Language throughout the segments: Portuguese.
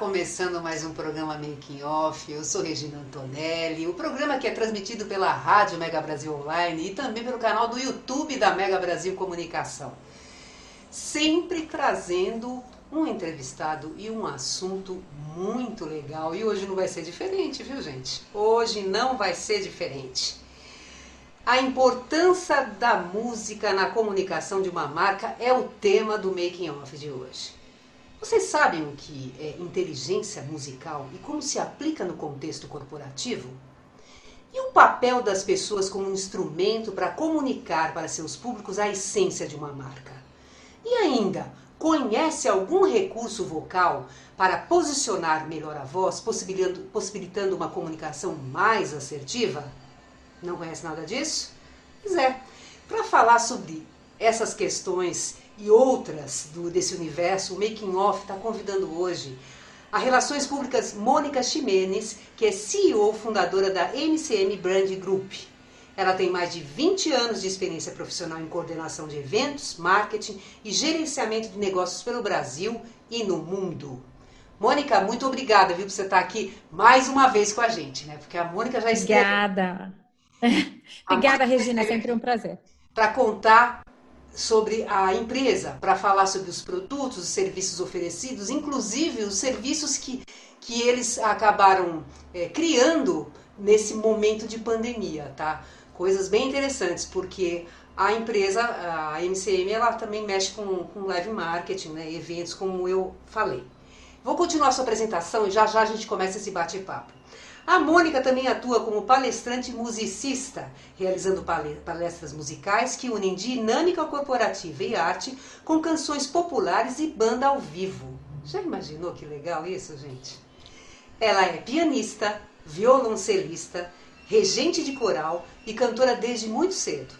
Começando mais um programa Making Off. Eu sou Regina Antonelli. O programa que é transmitido pela Rádio Mega Brasil Online e também pelo canal do YouTube da Mega Brasil Comunicação. Sempre trazendo um entrevistado e um assunto muito legal. E hoje não vai ser diferente, viu, gente? Hoje não vai ser diferente. A importância da música na comunicação de uma marca é o tema do Making Off de hoje. Vocês sabem o que é inteligência musical e como se aplica no contexto corporativo? E o papel das pessoas como instrumento para comunicar para seus públicos a essência de uma marca? E ainda, conhece algum recurso vocal para posicionar melhor a voz, possibilitando, possibilitando uma comunicação mais assertiva? Não conhece nada disso? Pois é, para falar sobre essas questões e outras do, desse universo, o Making Off está convidando hoje a Relações Públicas Mônica Ximenes, que é CEO fundadora da MCM Brand Group. Ela tem mais de 20 anos de experiência profissional em coordenação de eventos, marketing e gerenciamento de negócios pelo Brasil e no mundo. Mônica, muito obrigada, viu, por você estar aqui mais uma vez com a gente, né? Porque a Mônica já esteve... Obrigada. obrigada, Regina, é sempre um prazer. Para contar sobre a empresa, para falar sobre os produtos, os serviços oferecidos, inclusive os serviços que, que eles acabaram é, criando nesse momento de pandemia, tá? Coisas bem interessantes, porque a empresa, a MCM, ela também mexe com, com live marketing, né, eventos, como eu falei. Vou continuar a sua apresentação e já já a gente começa esse bate-papo. A Mônica também atua como palestrante musicista, realizando palestras musicais que unem dinâmica corporativa e arte com canções populares e banda ao vivo. Já imaginou que legal isso, gente? Ela é pianista, violoncelista, regente de coral e cantora desde muito cedo.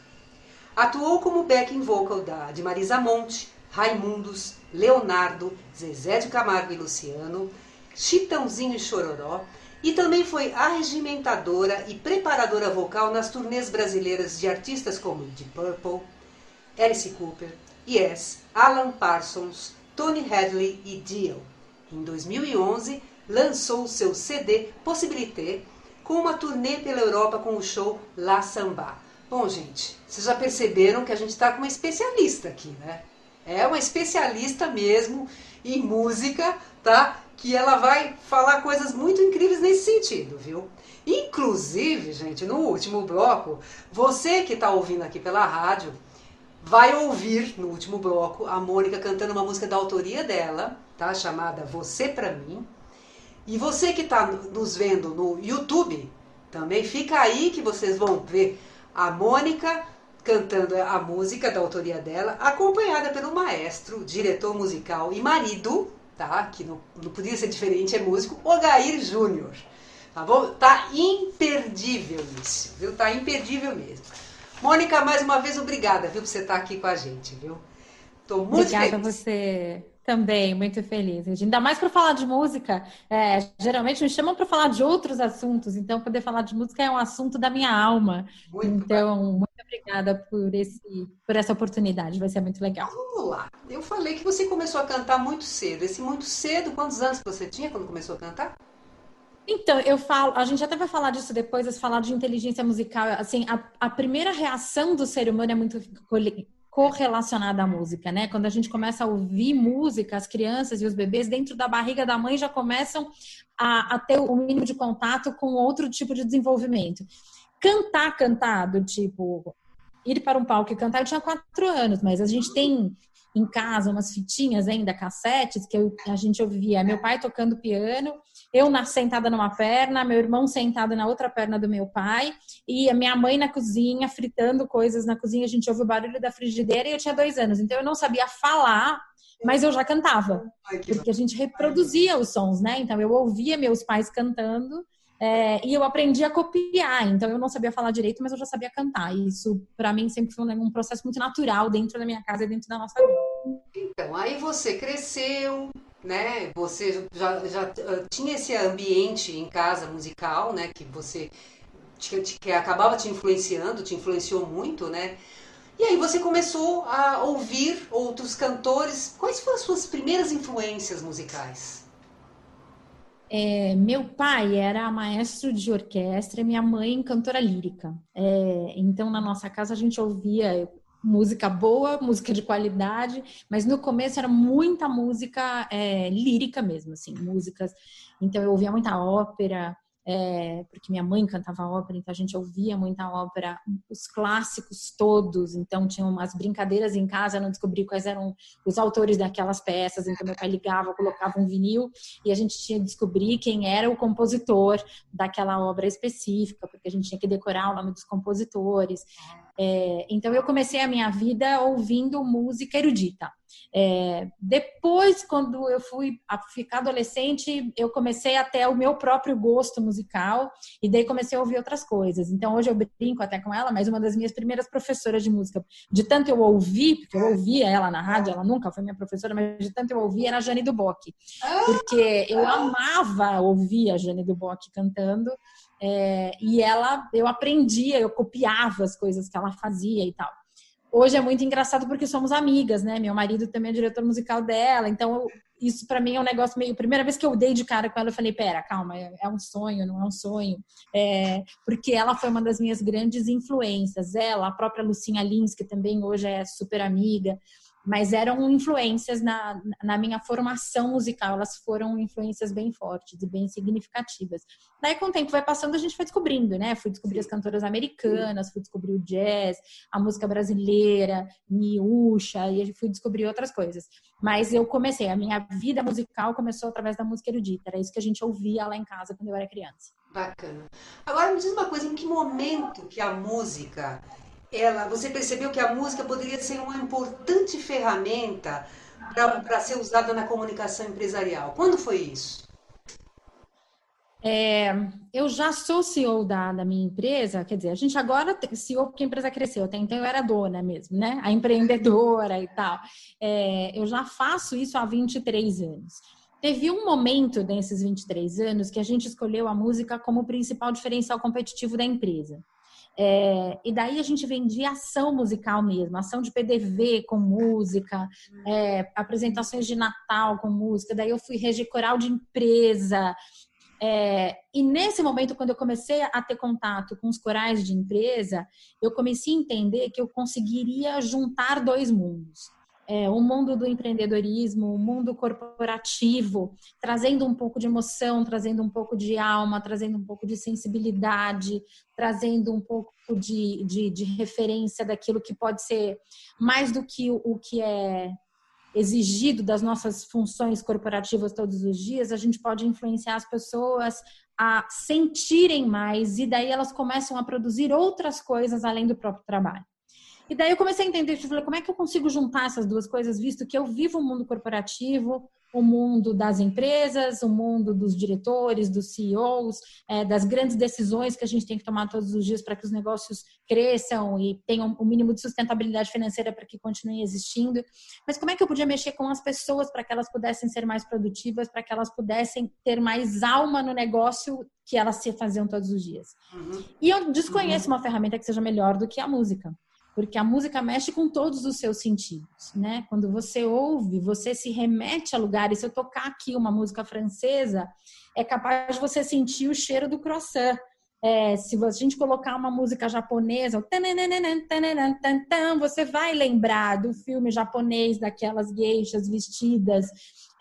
Atuou como backing vocal da, de Marisa Monte, Raimundos, Leonardo, Zezé de Camargo e Luciano, Chitãozinho e Chororó e também foi arregimentadora e preparadora vocal nas turnês brasileiras de artistas como Deep Purple, Alice Cooper, Yes, Alan Parsons, Tony Hadley e Dio. Em 2011, lançou seu CD Possibilité com uma turnê pela Europa com o show La Samba. Bom, gente, vocês já perceberam que a gente está com uma especialista aqui, né? É uma especialista mesmo em música, tá? Que ela vai falar coisas muito incríveis nesse sentido, viu? Inclusive, gente, no último bloco, você que está ouvindo aqui pela rádio, vai ouvir no último bloco a Mônica cantando uma música da autoria dela, tá? Chamada Você Pra Mim. E você que está nos vendo no YouTube, também fica aí que vocês vão ver a Mônica cantando a música da autoria dela, acompanhada pelo maestro, diretor musical e marido tá? Que não, não podia ser diferente, é músico, Ogair Júnior. Tá bom? Tá imperdível isso, viu? Tá imperdível mesmo. Mônica, mais uma vez, obrigada, viu, por você estar aqui com a gente, viu? Tô muito obrigada feliz. a você também, muito feliz. Ainda mais para falar de música, é, geralmente me chamam para falar de outros assuntos, então poder falar de música é um assunto da minha alma. Muito então, muito obrigada por, esse, por essa oportunidade, vai ser muito legal. Vamos lá. Eu falei que você começou a cantar muito cedo. Esse muito cedo, quantos anos você tinha quando começou a cantar? Então, eu falo, a gente até vai falar disso depois, mas falar de inteligência musical, assim, a, a primeira reação do ser humano é muito correlacionada à música, né? Quando a gente começa a ouvir música, as crianças e os bebês dentro da barriga da mãe já começam a, a ter o mínimo de contato com outro tipo de desenvolvimento. Cantar, cantar, do tipo, ir para um palco e cantar, eu tinha quatro anos, mas a gente tem em casa umas fitinhas ainda, cassetes, que eu, a gente ouvia meu pai tocando piano, eu sentada numa perna, meu irmão sentado na outra perna do meu pai, e a minha mãe na cozinha, fritando coisas na cozinha, a gente ouve o barulho da frigideira e eu tinha dois anos, então eu não sabia falar, mas eu já cantava, porque a gente reproduzia os sons, né? Então eu ouvia meus pais cantando é, e eu aprendi a copiar, então eu não sabia falar direito, mas eu já sabia cantar. E isso, para mim, sempre foi um processo muito natural dentro da minha casa e dentro da nossa vida. Então, aí você cresceu, né? Você já, já uh, tinha esse ambiente em casa musical, né? Que você que acabava te influenciando, te influenciou muito, né? E aí você começou a ouvir outros cantores. Quais foram as suas primeiras influências musicais? É, meu pai era maestro de orquestra, minha mãe cantora lírica. É, então, na nossa casa, a gente ouvia música boa, música de qualidade, mas no começo era muita música é, lírica mesmo, assim, músicas. Então, eu ouvia muita ópera, é, porque minha mãe cantava ópera, então a gente ouvia muita ópera, os clássicos todos, então tinha umas brincadeiras em casa, não descobri quais eram os autores daquelas peças, então meu pai ligava, colocava um vinil e a gente tinha que descobrir quem era o compositor daquela obra específica, porque a gente tinha que decorar o nome dos compositores. É, então eu comecei a minha vida ouvindo música erudita. É, depois, quando eu fui ficar adolescente, eu comecei a ter o meu próprio gosto musical e daí comecei a ouvir outras coisas. Então, hoje eu brinco até com ela, mas uma das minhas primeiras professoras de música, de tanto eu ouvir, porque eu ouvia ela na rádio, ela nunca foi minha professora, mas de tanto eu ouvir, era a Jane Duboc. Porque eu amava ouvir a Jane Duboc cantando. É, e ela, eu aprendia, eu copiava as coisas que ela fazia e tal hoje é muito engraçado porque somos amigas, né? Meu marido também é diretor musical dela, então isso para mim é um negócio meio. Primeira vez que eu dei de cara com ela, eu falei: pera, calma, é, é um sonho, não é um sonho. É, porque ela foi uma das minhas grandes influências. Ela, a própria Lucinha Lins, que também hoje é super amiga mas eram influências na, na minha formação musical, elas foram influências bem fortes e bem significativas. Daí, com o tempo vai passando, a gente foi descobrindo, né? Fui descobrir Sim. as cantoras americanas, fui descobrir o jazz, a música brasileira, Miúcha, e fui descobrir outras coisas. Mas eu comecei, a minha vida musical começou através da música erudita, era isso que a gente ouvia lá em casa quando eu era criança. Bacana. Agora me diz uma coisa, em que momento que a música ela, você percebeu que a música poderia ser uma importante ferramenta para ser usada na comunicação empresarial. Quando foi isso? É, eu já sou CEO da, da, minha empresa, quer dizer, a gente agora CEO porque a empresa cresceu, até então eu era dona mesmo, né? A empreendedora e tal. É, eu já faço isso há 23 anos. Teve um momento nesses 23 anos que a gente escolheu a música como principal diferencial competitivo da empresa. É, e daí a gente vendia ação musical mesmo, ação de PDV com música, é, apresentações de Natal com música. Daí eu fui reger coral de empresa. É, e nesse momento, quando eu comecei a ter contato com os corais de empresa, eu comecei a entender que eu conseguiria juntar dois mundos é, o mundo do empreendedorismo, o mundo corporativo, trazendo um pouco de emoção, trazendo um pouco de alma, trazendo um pouco de sensibilidade, trazendo um pouco de, de, de referência daquilo que pode ser mais do que o, o que é exigido das nossas funções corporativas todos os dias, a gente pode influenciar as pessoas a sentirem mais e daí elas começam a produzir outras coisas além do próprio trabalho. E daí eu comecei a entender, eu falei, como é que eu consigo juntar essas duas coisas, visto que eu vivo o mundo corporativo, o mundo das empresas, o mundo dos diretores, dos CEOs, é, das grandes decisões que a gente tem que tomar todos os dias para que os negócios cresçam e tenham o um mínimo de sustentabilidade financeira para que continuem existindo. Mas como é que eu podia mexer com as pessoas para que elas pudessem ser mais produtivas, para que elas pudessem ter mais alma no negócio que elas se faziam todos os dias? Uhum. E eu desconheço uhum. uma ferramenta que seja melhor do que a música porque a música mexe com todos os seus sentidos, né? Quando você ouve, você se remete a lugares. Se eu tocar aqui uma música francesa, é capaz de você sentir o cheiro do croissant. É, se a gente colocar uma música japonesa, você vai lembrar do filme japonês, daquelas geixas vestidas.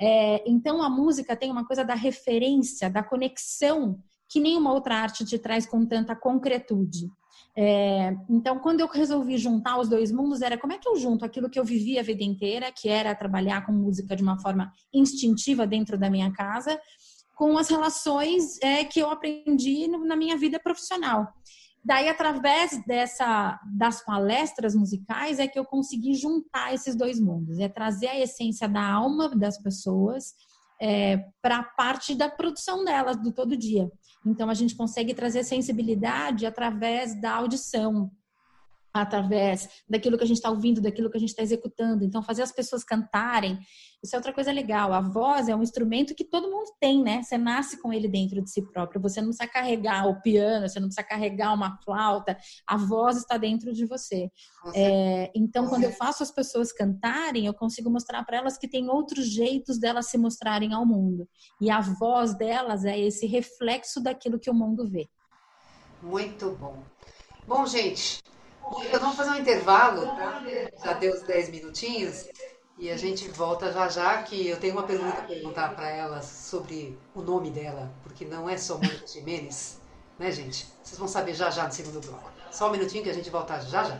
É, então, a música tem uma coisa da referência, da conexão que nenhuma outra arte te traz com tanta concretude. É, então, quando eu resolvi juntar os dois mundos, era como é que eu junto aquilo que eu vivi a vida inteira, que era trabalhar com música de uma forma instintiva dentro da minha casa, com as relações é, que eu aprendi na minha vida profissional. Daí, através dessa das palestras musicais, é que eu consegui juntar esses dois mundos, é trazer a essência da alma das pessoas é, para a parte da produção delas do todo dia. Então, a gente consegue trazer sensibilidade através da audição, através daquilo que a gente está ouvindo, daquilo que a gente está executando. Então, fazer as pessoas cantarem, isso é outra coisa legal. A voz é um instrumento que todo mundo tem, né? Você nasce com ele dentro de si próprio. Você não precisa carregar o piano, você não precisa carregar uma flauta. A voz está dentro de você. É, então, quando eu faço as pessoas cantarem, eu consigo mostrar para elas que tem outros jeitos delas se mostrarem ao mundo. E a voz delas é esse reflexo daquilo que o mundo vê. Muito bom. Bom, gente, eu vamos fazer um intervalo, tá? Já deu os 10 minutinhos. E a gente volta já já, que eu tenho uma pergunta para perguntar para ela sobre o nome dela, porque não é só Mônica Jimenez, né, gente? Vocês vão saber já já no segundo bloco. Só um minutinho que a gente volta já já.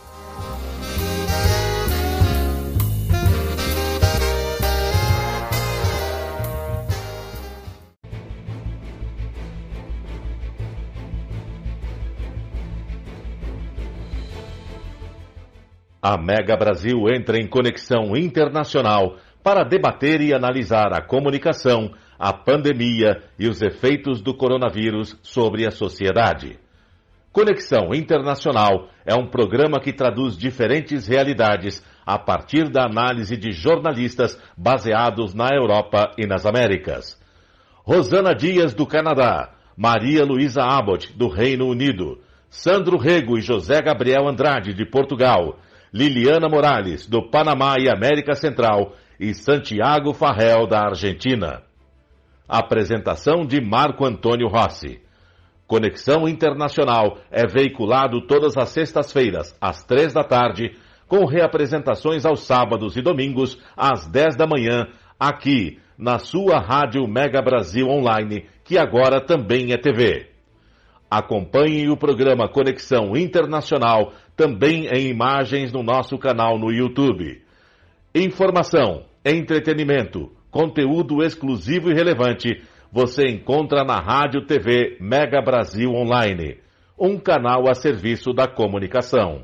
A Mega Brasil entra em conexão internacional para debater e analisar a comunicação a pandemia e os efeitos do coronavírus sobre a sociedade. Conexão Internacional é um programa que traduz diferentes realidades a partir da análise de jornalistas baseados na Europa e nas Américas. Rosana Dias, do Canadá, Maria Luísa Abbott, do Reino Unido, Sandro Rego e José Gabriel Andrade, de Portugal, Liliana Morales, do Panamá e América Central, e Santiago Farrell, da Argentina. Apresentação de Marco Antônio Rossi. Conexão Internacional é veiculado todas as sextas-feiras, às três da tarde, com reapresentações aos sábados e domingos, às dez da manhã, aqui, na sua Rádio Mega Brasil Online, que agora também é TV. Acompanhe o programa Conexão Internacional também em imagens no nosso canal no YouTube. Informação, entretenimento, Conteúdo exclusivo e relevante você encontra na Rádio TV Mega Brasil Online, um canal a serviço da comunicação.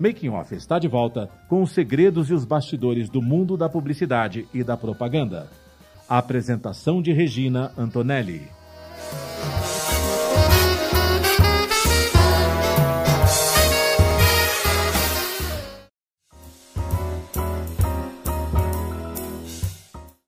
Making Off está de volta com os segredos e os bastidores do mundo da publicidade e da propaganda. A apresentação de Regina Antonelli.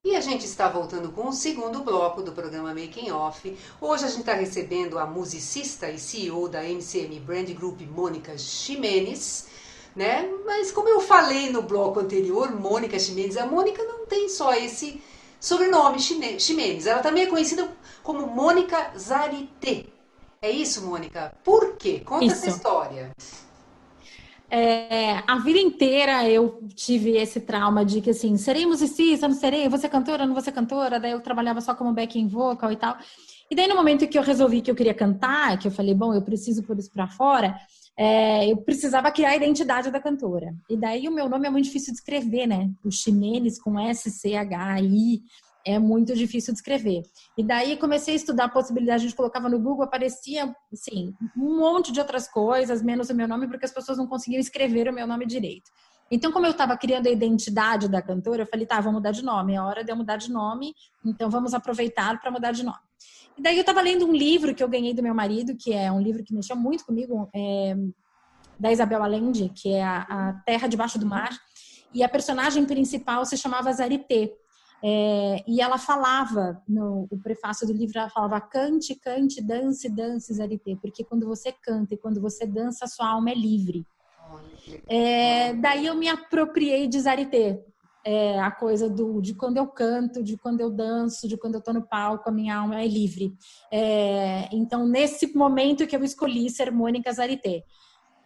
E a gente está voltando com o segundo bloco do programa Making Off. Hoje a gente está recebendo a musicista e CEO da MCM Brand Group, Mônica Ximenes né? Mas como eu falei no bloco anterior, Mônica Ximenes, a Mônica não tem só esse sobrenome Ximenes, ela também é conhecida como Mônica Zarité. É isso, Mônica? Por quê? Conta isso. essa história. É, a vida inteira eu tive esse trauma de que assim, serei musicista, não serei, vou ser cantora, não vou ser cantora, daí eu trabalhava só como backing vocal e tal. E daí no momento que eu resolvi que eu queria cantar, que eu falei, bom, eu preciso pôr isso para fora, é, eu precisava criar a identidade da cantora. E daí o meu nome é muito difícil de escrever, né? O Ximenes com S-C-H-I é muito difícil de escrever. E daí comecei a estudar a possibilidade, a gente colocava no Google, aparecia, assim, um monte de outras coisas, menos o meu nome, porque as pessoas não conseguiam escrever o meu nome direito. Então, como eu estava criando a identidade da cantora, eu falei, tá, vou mudar de nome, é hora de eu mudar de nome, então vamos aproveitar para mudar de nome. E daí eu estava lendo um livro que eu ganhei do meu marido, que é um livro que mexeu muito comigo, é, da Isabel Allende, que é a, a Terra Debaixo do Mar, e a personagem principal se chamava Zarité. É, e ela falava, no o prefácio do livro, ela falava cante, cante, dance, dance, Zarité, porque quando você canta e quando você dança, sua alma é livre. É, daí eu me apropriei de Zarité, é, a coisa do, de quando eu canto, de quando eu danço, de quando eu tô no palco, a minha alma é livre. É, então, nesse momento que eu escolhi ser Mônica Zarité.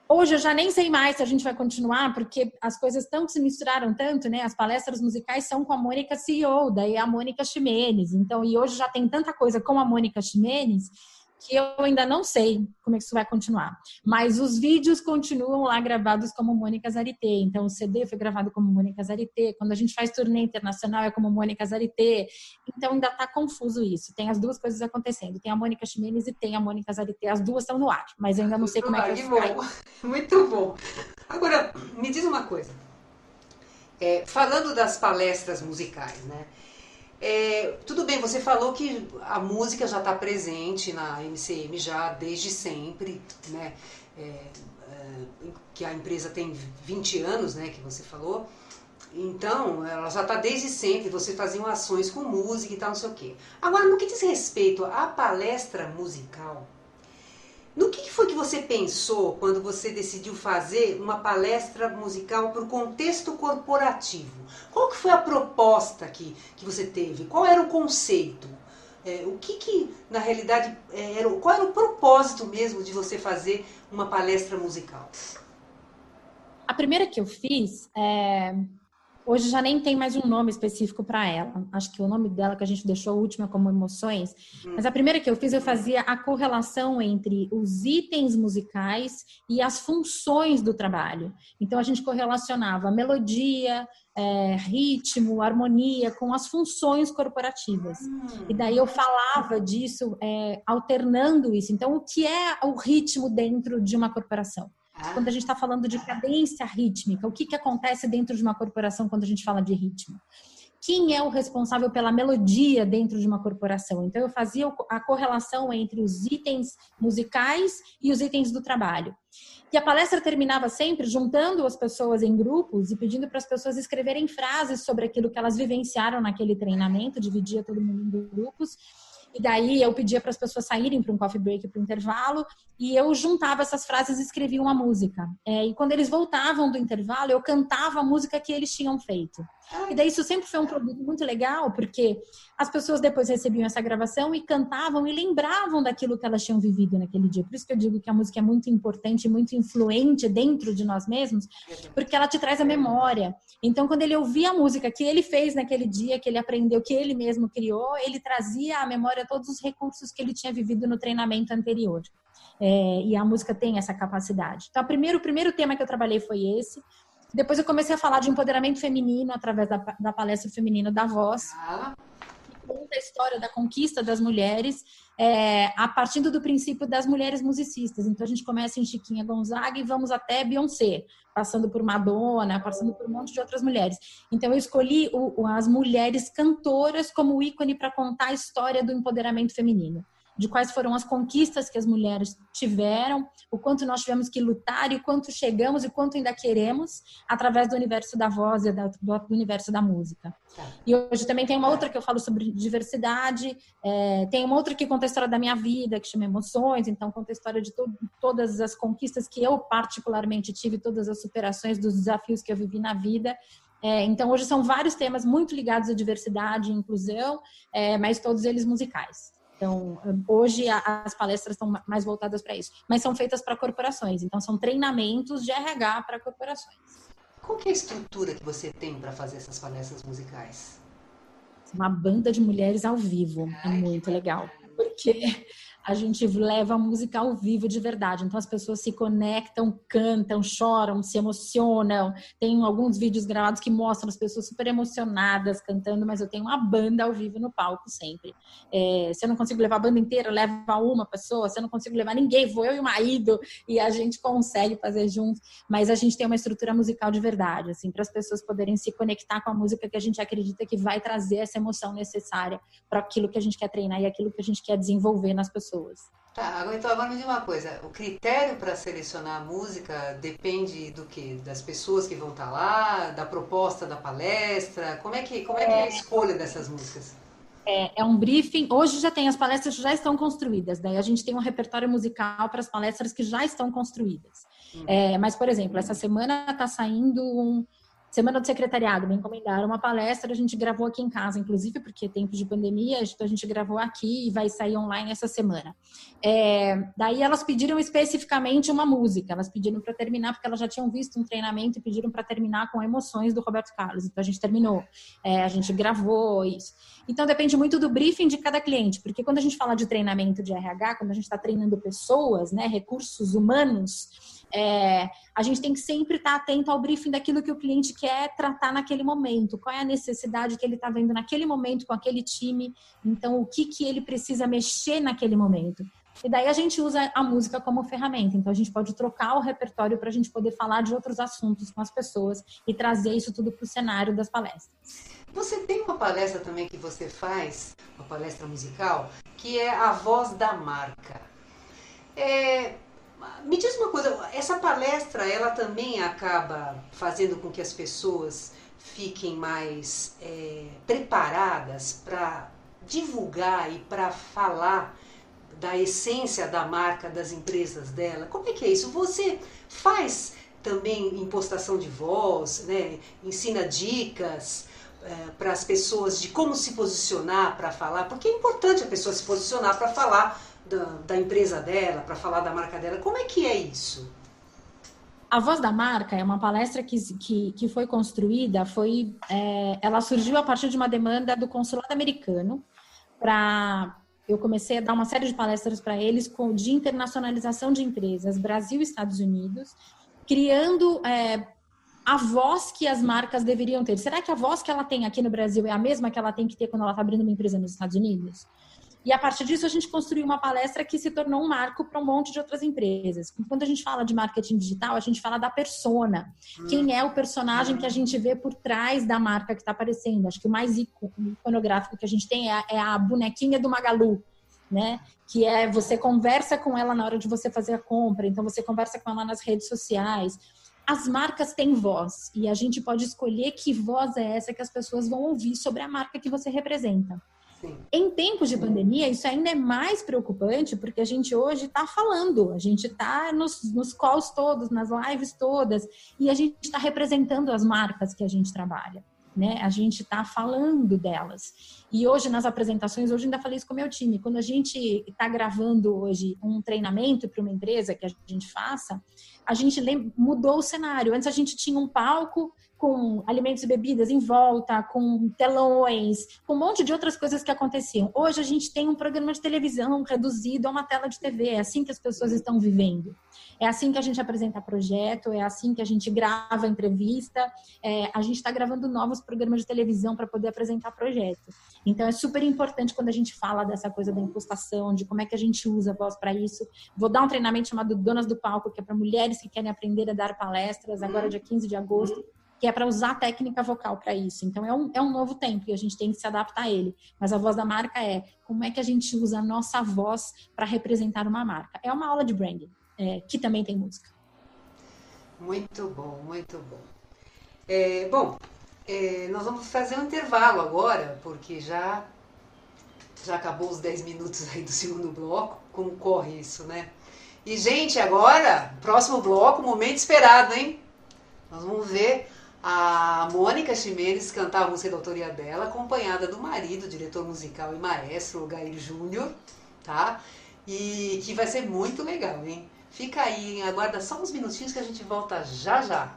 Hoje eu já nem sei mais se a gente vai continuar, porque as coisas tão se misturaram tanto, né? As palestras musicais são com a Mônica CEO, daí a Mônica Ximenes. Então, e hoje já tem tanta coisa com a Mônica Ximenes que eu ainda não sei como é que isso vai continuar. Mas os vídeos continuam lá gravados como Mônica Zarité. Então, o CD foi gravado como Mônica Zarité. Quando a gente faz turnê internacional, é como Mônica Zarité. Então, ainda está confuso isso. Tem as duas coisas acontecendo. Tem a Mônica Ximenes e tem a Mônica Zarité. As duas estão no ar, mas eu ainda não sei como é que vai bom. Muito bom. Agora, me diz uma coisa. É, falando das palestras musicais, né? É, tudo bem, você falou que a música já está presente na MCM já desde sempre, né? É, é, que a empresa tem 20 anos, né? Que você falou. Então, ela já está desde sempre, você fazia ações com música e tal, não sei o quê. Agora, no que diz respeito à palestra musical, no que foi que você pensou quando você decidiu fazer uma palestra musical para o contexto corporativo? Qual que foi a proposta que, que você teve? Qual era o conceito? É, o que, que na realidade é, era, qual era o propósito mesmo de você fazer uma palestra musical? A primeira que eu fiz é, Hoje já nem tem mais um nome específico para ela. Acho que o nome dela que a gente deixou a última como emoções. Mas a primeira que eu fiz, eu fazia a correlação entre os itens musicais e as funções do trabalho. Então a gente correlacionava melodia, é, ritmo, harmonia com as funções corporativas. E daí eu falava disso, é, alternando isso. Então, o que é o ritmo dentro de uma corporação? Quando a gente está falando de cadência rítmica, o que, que acontece dentro de uma corporação quando a gente fala de ritmo? Quem é o responsável pela melodia dentro de uma corporação? Então, eu fazia a correlação entre os itens musicais e os itens do trabalho. E a palestra terminava sempre juntando as pessoas em grupos e pedindo para as pessoas escreverem frases sobre aquilo que elas vivenciaram naquele treinamento, dividia todo mundo em grupos e daí eu pedia para as pessoas saírem para um coffee break, para o intervalo, e eu juntava essas frases e escrevia uma música. É, e quando eles voltavam do intervalo, eu cantava a música que eles tinham feito. E daí isso sempre foi um produto muito legal, porque as pessoas depois recebiam essa gravação e cantavam e lembravam daquilo que elas tinham vivido naquele dia. Por isso que eu digo que a música é muito importante, muito influente dentro de nós mesmos, porque ela te traz a memória. Então, quando ele ouvia a música que ele fez naquele dia, que ele aprendeu, que ele mesmo criou, ele trazia à memória todos os recursos que ele tinha vivido no treinamento anterior. É, e a música tem essa capacidade. Então, primeiro, o primeiro tema que eu trabalhei foi esse. Depois eu comecei a falar de empoderamento feminino através da, da palestra feminina da voz. Ah. Conta a história da conquista das mulheres é, a partir do princípio das mulheres musicistas. Então a gente começa em Chiquinha Gonzaga e vamos até Beyoncé, passando por Madonna, passando por um monte de outras mulheres. Então eu escolhi o, as mulheres cantoras como ícone para contar a história do empoderamento feminino de quais foram as conquistas que as mulheres tiveram, o quanto nós tivemos que lutar e o quanto chegamos e quanto ainda queremos através do universo da voz e do, do universo da música. Tá. E hoje também tem uma outra que eu falo sobre diversidade, é, tem uma outra que conta a história da minha vida, que chama Emoções, então conta a história de to todas as conquistas que eu particularmente tive, todas as superações dos desafios que eu vivi na vida. É, então, hoje são vários temas muito ligados à diversidade e inclusão, é, mas todos eles musicais. Então, hoje as palestras estão mais voltadas para isso, mas são feitas para corporações. Então, são treinamentos de RH para corporações. Qual é a estrutura que você tem para fazer essas palestras musicais? Uma banda de mulheres ao vivo, é Ai, é muito legal, porque a gente leva a música ao vivo de verdade. Então as pessoas se conectam, cantam, choram, se emocionam. Tem alguns vídeos gravados que mostram as pessoas super emocionadas cantando, mas eu tenho uma banda ao vivo no palco sempre. É, se eu não consigo levar a banda inteira, leva uma pessoa. Se eu não consigo levar ninguém, vou eu e o marido e a gente consegue fazer juntos. Mas a gente tem uma estrutura musical de verdade, assim, para as pessoas poderem se conectar com a música que a gente acredita que vai trazer essa emoção necessária para aquilo que a gente quer treinar e aquilo que a gente quer desenvolver nas pessoas. Tá, então agora me diga uma coisa, o critério para selecionar a música depende do que? Das pessoas que vão estar tá lá, da proposta da palestra, como é que, como é, que é a escolha dessas músicas? É, é, um briefing. Hoje já tem as palestras já estão construídas. Daí a gente tem um repertório musical para as palestras que já estão construídas. Hum. É, mas, por exemplo, essa semana está saindo um, Semana do Secretariado, me encomendaram uma palestra, a gente gravou aqui em casa, inclusive, porque é tempo de pandemia, então a gente gravou aqui e vai sair online essa semana. É, daí elas pediram especificamente uma música, elas pediram para terminar, porque elas já tinham visto um treinamento e pediram para terminar com emoções do Roberto Carlos, então a gente terminou, é, a gente gravou isso. Então depende muito do briefing de cada cliente, porque quando a gente fala de treinamento de RH, quando a gente está treinando pessoas, né, recursos humanos, é, a gente tem que sempre estar atento ao briefing daquilo que o cliente quer tratar naquele momento. Qual é a necessidade que ele está vendo naquele momento com aquele time? Então, o que, que ele precisa mexer naquele momento? E daí a gente usa a música como ferramenta. Então, a gente pode trocar o repertório para a gente poder falar de outros assuntos com as pessoas e trazer isso tudo para o cenário das palestras. Você tem uma palestra também que você faz, uma palestra musical, que é a voz da marca. É, me diz uma coisa, essa palestra ela também acaba fazendo com que as pessoas fiquem mais é, preparadas para divulgar e para falar da essência da marca das empresas dela. Como é que é isso? Você faz também impostação de voz, né? ensina dicas é, para as pessoas de como se posicionar para falar, porque é importante a pessoa se posicionar para falar da, da empresa dela, para falar da marca dela. Como é que é isso? A Voz da Marca é uma palestra que, que, que foi construída, foi, é, ela surgiu a partir de uma demanda do consulado americano para eu comecei a dar uma série de palestras para eles com, de internacionalização de empresas, Brasil e Estados Unidos, criando é, a voz que as marcas deveriam ter. Será que a voz que ela tem aqui no Brasil é a mesma que ela tem que ter quando ela está abrindo uma empresa nos Estados Unidos? E a partir disso, a gente construiu uma palestra que se tornou um marco para um monte de outras empresas. Quando a gente fala de marketing digital, a gente fala da persona. Quem é o personagem que a gente vê por trás da marca que está aparecendo? Acho que o mais iconográfico que a gente tem é a, é a bonequinha do Magalu. Né? Que é você conversa com ela na hora de você fazer a compra, então você conversa com ela nas redes sociais. As marcas têm voz e a gente pode escolher que voz é essa que as pessoas vão ouvir sobre a marca que você representa. Em tempos de pandemia, isso ainda é mais preocupante, porque a gente hoje está falando, a gente está nos, nos calls todos, nas lives todas, e a gente está representando as marcas que a gente trabalha. Né? A gente está falando delas. E hoje, nas apresentações, hoje ainda falei isso com o meu time. Quando a gente está gravando hoje um treinamento para uma empresa que a gente faça, a gente mudou o cenário. Antes a gente tinha um palco com alimentos e bebidas em volta, com telões, com um monte de outras coisas que aconteciam. Hoje a gente tem um programa de televisão reduzido a uma tela de TV. É assim que as pessoas estão vivendo. É assim que a gente apresenta projeto, é assim que a gente grava entrevista. É, a gente está gravando novos programas de televisão para poder apresentar projeto. Então é super importante quando a gente fala dessa coisa da impostação, de como é que a gente usa a voz para isso. Vou dar um treinamento chamado Donas do Palco, que é para mulheres que querem aprender a dar palestras, agora dia 15 de agosto que é para usar a técnica vocal para isso. Então é um, é um novo tempo e a gente tem que se adaptar a ele. Mas a voz da marca é como é que a gente usa a nossa voz para representar uma marca. É uma aula de branding, é, que também tem música. Muito bom, muito bom. É, bom, é, nós vamos fazer um intervalo agora, porque já, já acabou os 10 minutos aí do segundo bloco. Como corre isso, né? E, gente, agora, próximo bloco, momento esperado, hein? Nós vamos ver a Mônica Ximenes cantar a música da autoria dela, acompanhada do marido, diretor musical e maestro, Gair Júnior, tá? E que vai ser muito legal, hein? Fica aí, aguarda só uns minutinhos que a gente volta já já.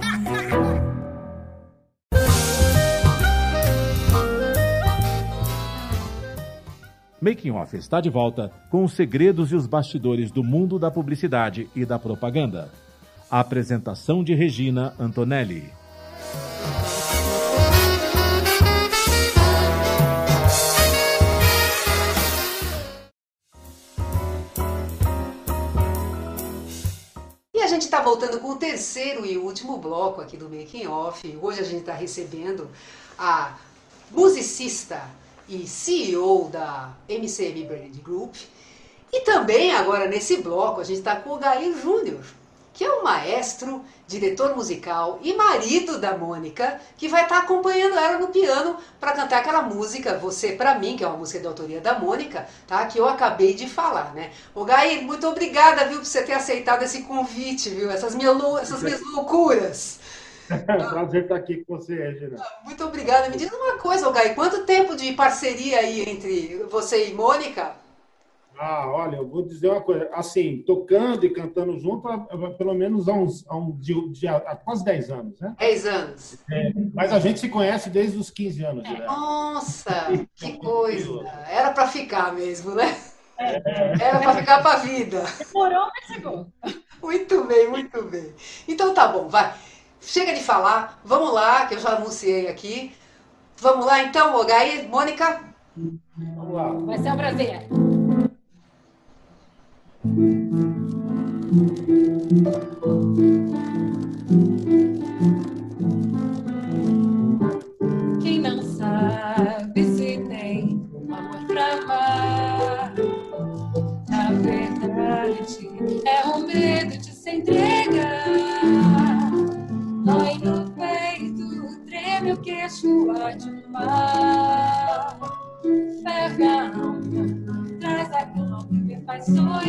Making Off está de volta com os segredos e os bastidores do mundo da publicidade e da propaganda. A apresentação de Regina Antonelli. E a gente está voltando com o terceiro e último bloco aqui do Making Off. Hoje a gente está recebendo a musicista e CEO da MCM Brand Group. E também agora nesse bloco a gente está com o Gair Júnior, que é o maestro, diretor musical e marido da Mônica, que vai estar tá acompanhando ela no piano para cantar aquela música Você para mim, que é uma música de autoria da Mônica, tá? Que eu acabei de falar, né? O Gair, muito obrigada, viu, por você ter aceitado esse convite, viu? Essas minhas, essas minhas loucuras. Prazer estar aqui com você, Regina. Muito obrigada. Me diz uma coisa, Gai, quanto tempo de parceria aí entre você e Mônica? Ah, olha, eu vou dizer uma coisa, assim, tocando e cantando junto, pelo menos há, uns, há, um, de, de, há quase 10 anos, né? 10 anos. É, mas a gente se conhece desde os 15 anos. É. Nossa, que coisa. Era para ficar mesmo, né? É. Era para ficar para a vida. Demorou, mas chegou. Muito bem, muito bem. Então tá bom, vai. Chega de falar, vamos lá, que eu já anunciei aqui. Vamos lá então, Ogai, Mônica? Vamos lá. Vai ser um prazer. Quem não sabe se tem amor pra amar, na verdade é o medo de se entregar. Dói no peito, treme o queixo, arde o mar. Ferga a alma, traz a calma e me faz sonhar.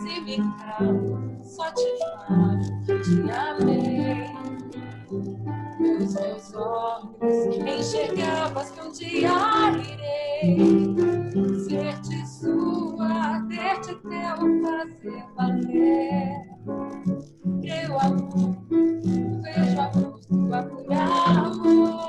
Se me calo, só te falo que te amei. Meus meus olhos enxergavas que um dia irei sua, ter-te teu, fazer valer. Eu amor, vejo a luz tua por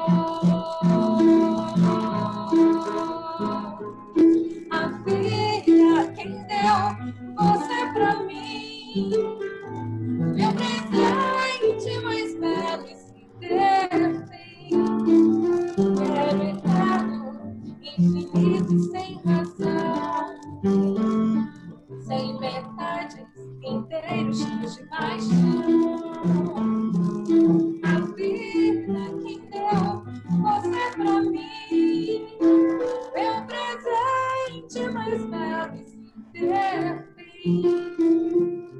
presente mais belo e sem ter fim.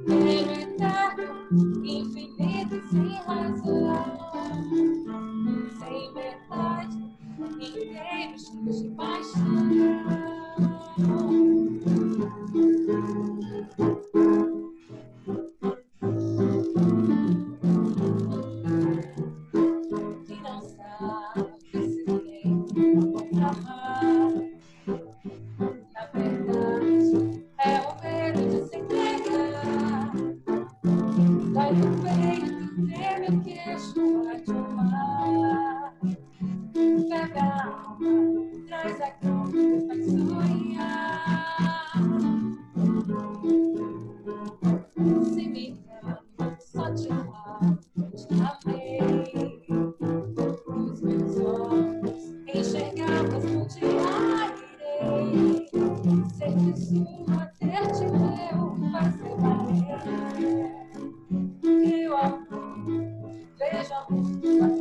Quero eterno, infinito sem razão, sem verdade, inteiro, cheio de paixão. よい。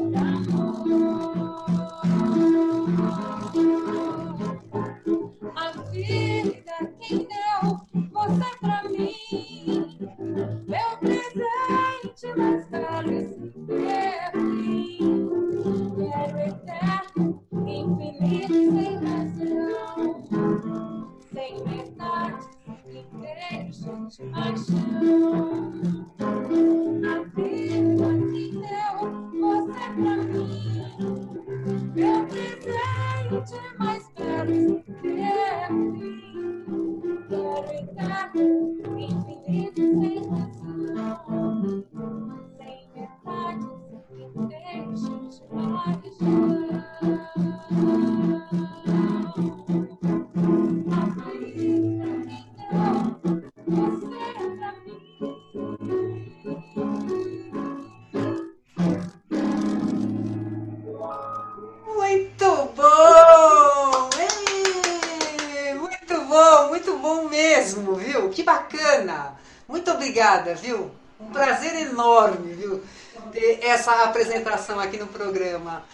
Que bacana! Muito obrigada, viu? Um prazer enorme, viu? Ter essa apresentação aqui no programa.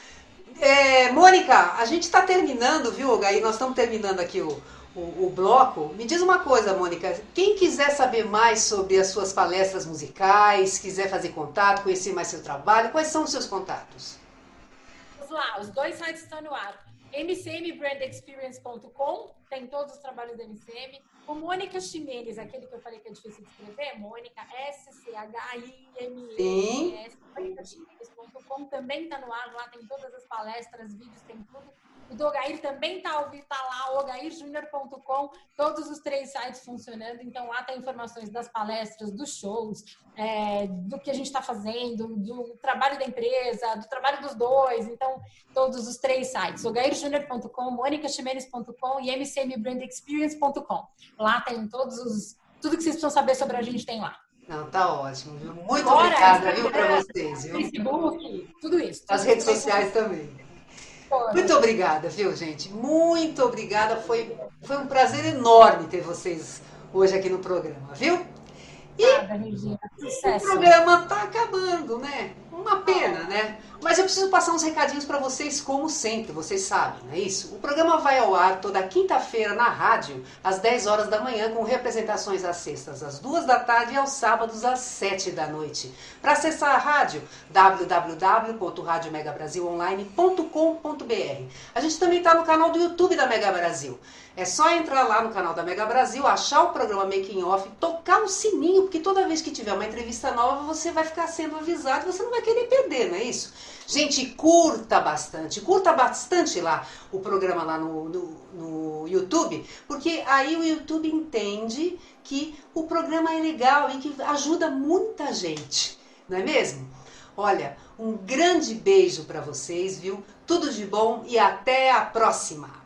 É, Mônica, a gente está terminando, viu, Gaí? Nós estamos terminando aqui o, o, o bloco. Me diz uma coisa, Mônica. Quem quiser saber mais sobre as suas palestras musicais, quiser fazer contato, conhecer mais seu trabalho, quais são os seus contatos? Vamos lá, os dois sites estão no ar. mcmbrandexperience.com tem todos os trabalhos da MCM. O Mônica Ximenes, aquele que eu falei que é difícil de escrever, Mônica S-C-H-I-M-E-S. MônicaXimenes.com também está no ar, lá tem todas as palestras, vídeos, tem tudo. O do Ogair também está tá lá, ogairjunior.com, todos os três sites funcionando. Então lá tem informações das palestras, dos shows, é, do que a gente está fazendo, do trabalho da empresa, do trabalho dos dois. Então, todos os três sites, ogairjunior.com, monicaximenes.com e mcmbrandexperience.com. Lá tem todos os. Tudo que vocês precisam saber sobre a gente tem lá. Não, tá ótimo, viu? Muito Fora, obrigada, viu, para vocês, viu? Facebook, tudo isso. As redes sociais também. Muito obrigada, viu, gente? Muito obrigada. Foi, foi um prazer enorme ter vocês hoje aqui no programa, viu? Nada, Regina. O programa tá acabando, né? Uma pena, né? Mas eu preciso passar uns recadinhos para vocês, como sempre, vocês sabem, não é isso? O programa vai ao ar toda quinta-feira na rádio, às 10 horas da manhã, com representações às sextas, às 2 da tarde e aos sábados, às 7 da noite. Para acessar a rádio, www.radiomegabrasilonline.com.br. A gente também está no canal do YouTube da Mega Brasil. É só entrar lá no canal da Mega Brasil, achar o programa Making Off, tocar o sininho, porque toda vez que tiver uma entrevista nova, você vai ficar sendo avisado, você não vai querer perder, não é isso? Gente, curta bastante, curta bastante lá o programa lá no, no, no YouTube, porque aí o YouTube entende que o programa é legal e que ajuda muita gente, não é mesmo? Olha, um grande beijo para vocês, viu? Tudo de bom e até a próxima!